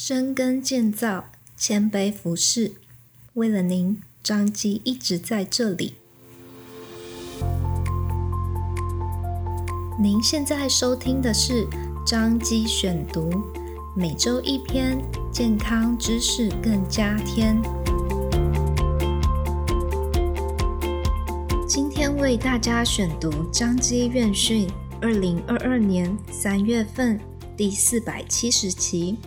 深耕建造，谦卑服侍。为了您，张基一直在这里。您现在收听的是张基选读，每周一篇健康知识更加添。今天为大家选读张基院讯二零二二年三月份第四百七十期。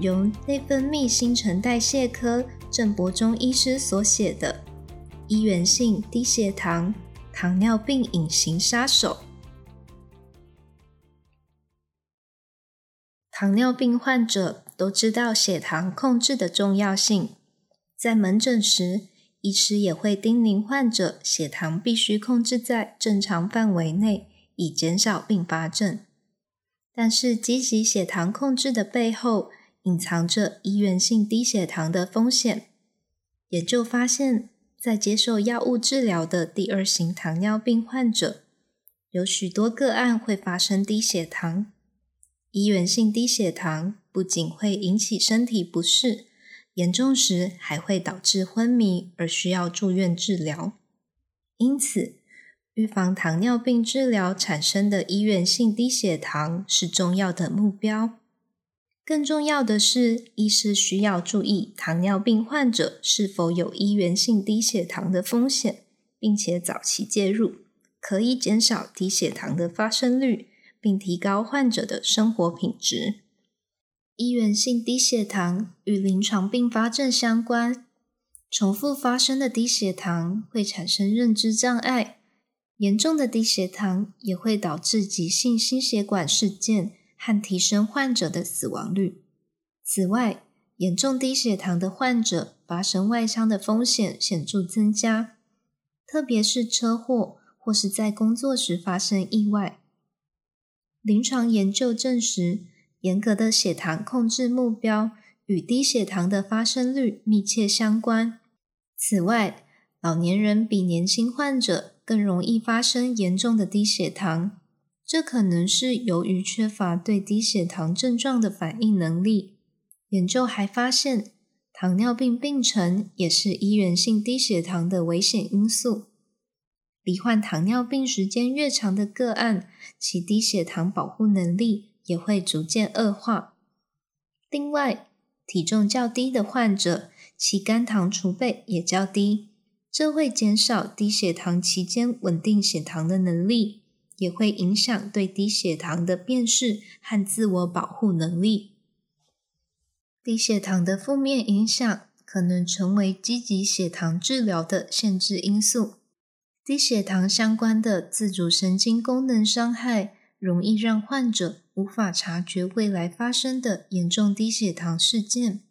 由内分泌新陈代谢科郑伯忠医师所写的《依源性低血糖——糖尿病隐形杀手》。糖尿病患者都知道血糖控制的重要性，在门诊时，医师也会叮咛患者血糖必须控制在正常范围内，以减少并发症。但是，积极血糖控制的背后，隐藏着医源性低血糖的风险。研究发现，在接受药物治疗的第二型糖尿病患者，有许多个案会发生低血糖。医源性低血糖不仅会引起身体不适，严重时还会导致昏迷而需要住院治疗。因此，预防糖尿病治疗产生的医源性低血糖是重要的目标。更重要的是，医师需要注意糖尿病患者是否有依源性低血糖的风险，并且早期介入，可以减少低血糖的发生率，并提高患者的生活品质。依源性低血糖与临床并发症相关，重复发生的低血糖会产生认知障碍，严重的低血糖也会导致急性心血管事件。和提升患者的死亡率。此外，严重低血糖的患者发生外伤的风险显著增加，特别是车祸或是在工作时发生意外。临床研究证实，严格的血糖控制目标与低血糖的发生率密切相关。此外，老年人比年轻患者更容易发生严重的低血糖。这可能是由于缺乏对低血糖症状的反应能力。研究还发现，糖尿病病程也是依源性低血糖的危险因素。罹患糖尿病时间越长的个案，其低血糖保护能力也会逐渐恶化。另外，体重较低的患者，其肝糖储备也较低，这会减少低血糖期间稳定血糖的能力。也会影响对低血糖的辨识和自我保护能力。低血糖的负面影响可能成为积极血糖治疗的限制因素。低血糖相关的自主神经功能伤害，容易让患者无法察觉未来发生的严重低血糖事件。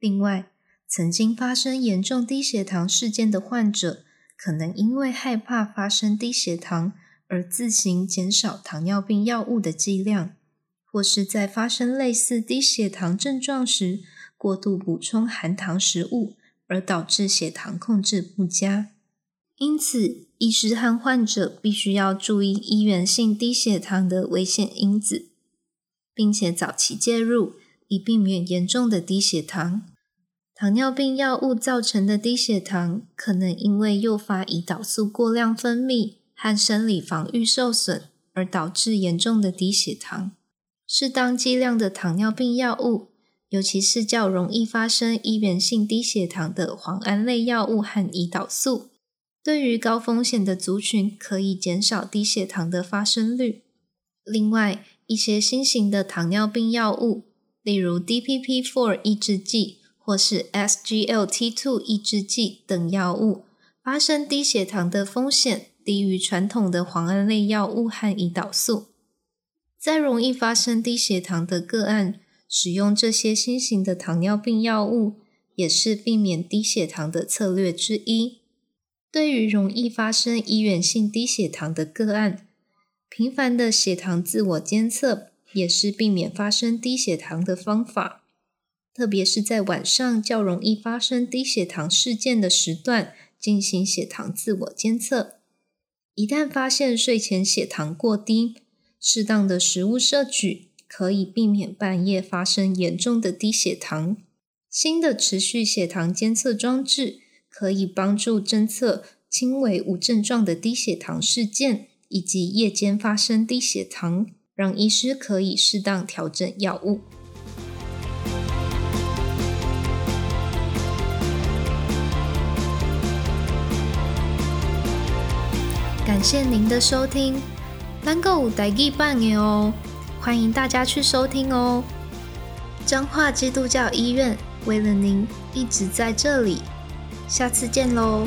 另外，曾经发生严重低血糖事件的患者，可能因为害怕发生低血糖，而自行减少糖尿病药物的剂量，或是在发生类似低血糖症状时过度补充含糖食物，而导致血糖控制不佳。因此，医师和患者必须要注意医源性低血糖的危险因子，并且早期介入，以避免严重的低血糖。糖尿病药物造成的低血糖，可能因为诱发胰岛素过量分泌。和生理防御受损而导致严重的低血糖。适当剂量的糖尿病药物，尤其是较容易发生依源性低血糖的磺胺类药物和胰岛素，对于高风险的族群可以减少低血糖的发生率。另外，一些新型的糖尿病药物，例如 DPP-4 抑制剂或是 SGLT2 抑制剂等药物，发生低血糖的风险。低于传统的磺胺类药物和胰岛素，在容易发生低血糖的个案，使用这些新型的糖尿病药物也是避免低血糖的策略之一。对于容易发生依源性低血糖的个案，频繁的血糖自我监测也是避免发生低血糖的方法，特别是在晚上较容易发生低血糖事件的时段进行血糖自我监测。一旦发现睡前血糖过低，适当的食物摄取可以避免半夜发生严重的低血糖。新的持续血糖监测装置可以帮助侦测轻微无症状的低血糖事件，以及夜间发生低血糖，让医师可以适当调整药物。感谢您的收听，能够有台语版的哦，欢迎大家去收听哦。彰化基督教医院为了您一直在这里，下次见喽。